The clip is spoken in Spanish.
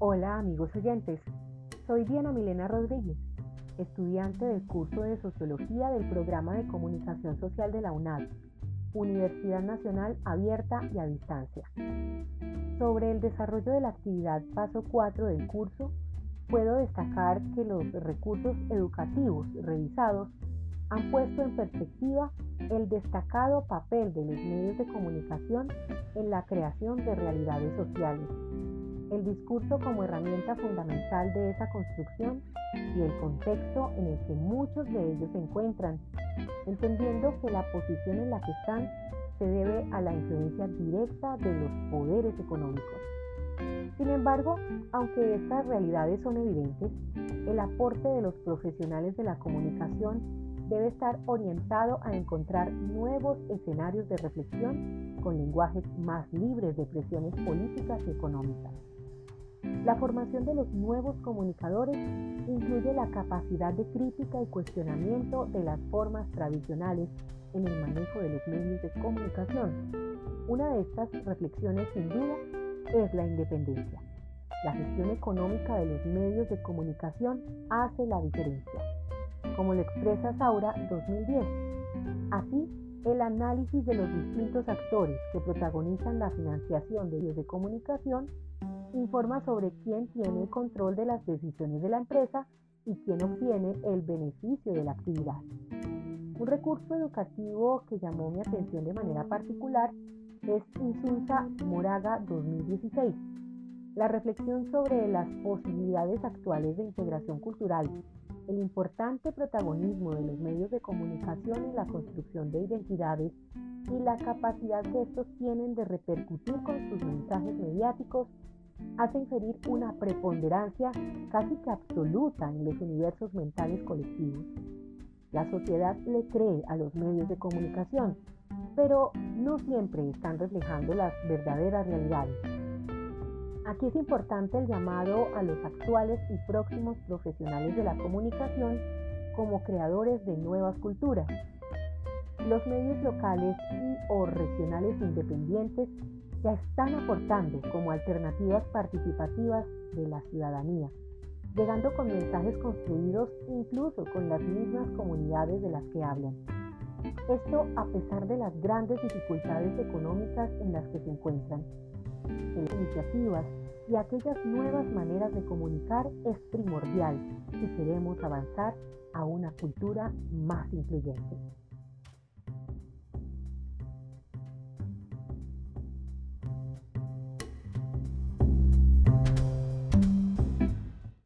Hola amigos oyentes, soy Diana Milena Rodríguez, estudiante del curso de Sociología del programa de Comunicación Social de la UNAD, Universidad Nacional Abierta y a Distancia. Sobre el desarrollo de la actividad paso 4 del curso, puedo destacar que los recursos educativos revisados han puesto en perspectiva el destacado papel de los medios de comunicación en la creación de realidades sociales, el discurso como herramienta fundamental de esa construcción y el contexto en el que muchos de ellos se encuentran, entendiendo que la posición en la que están se debe a la influencia directa de los poderes económicos. Sin embargo, aunque estas realidades son evidentes, el aporte de los profesionales de la comunicación debe estar orientado a encontrar nuevos escenarios de reflexión con lenguajes más libres de presiones políticas y económicas. La formación de los nuevos comunicadores incluye la capacidad de crítica y cuestionamiento de las formas tradicionales en el manejo de los medios de comunicación. Una de estas reflexiones sin duda es la independencia. La gestión económica de los medios de comunicación hace la diferencia como lo expresa Saura 2010. Así, el análisis de los distintos actores que protagonizan la financiación de medios de comunicación informa sobre quién tiene el control de las decisiones de la empresa y quién obtiene el beneficio de la actividad. Un recurso educativo que llamó mi atención de manera particular es Insulsa Moraga 2016. La reflexión sobre las posibilidades actuales de integración cultural el importante protagonismo de los medios de comunicación en la construcción de identidades y la capacidad que estos tienen de repercutir con sus mensajes mediáticos hace inferir una preponderancia casi que absoluta en los universos mentales colectivos. La sociedad le cree a los medios de comunicación, pero no siempre están reflejando las verdaderas realidades. Aquí es importante el llamado a los actuales y próximos profesionales de la comunicación como creadores de nuevas culturas. Los medios locales y o regionales independientes ya están aportando como alternativas participativas de la ciudadanía, llegando con mensajes construidos incluso con las mismas comunidades de las que hablan. Esto a pesar de las grandes dificultades económicas en las que se encuentran iniciativas y aquellas nuevas maneras de comunicar es primordial si queremos avanzar a una cultura más incluyente.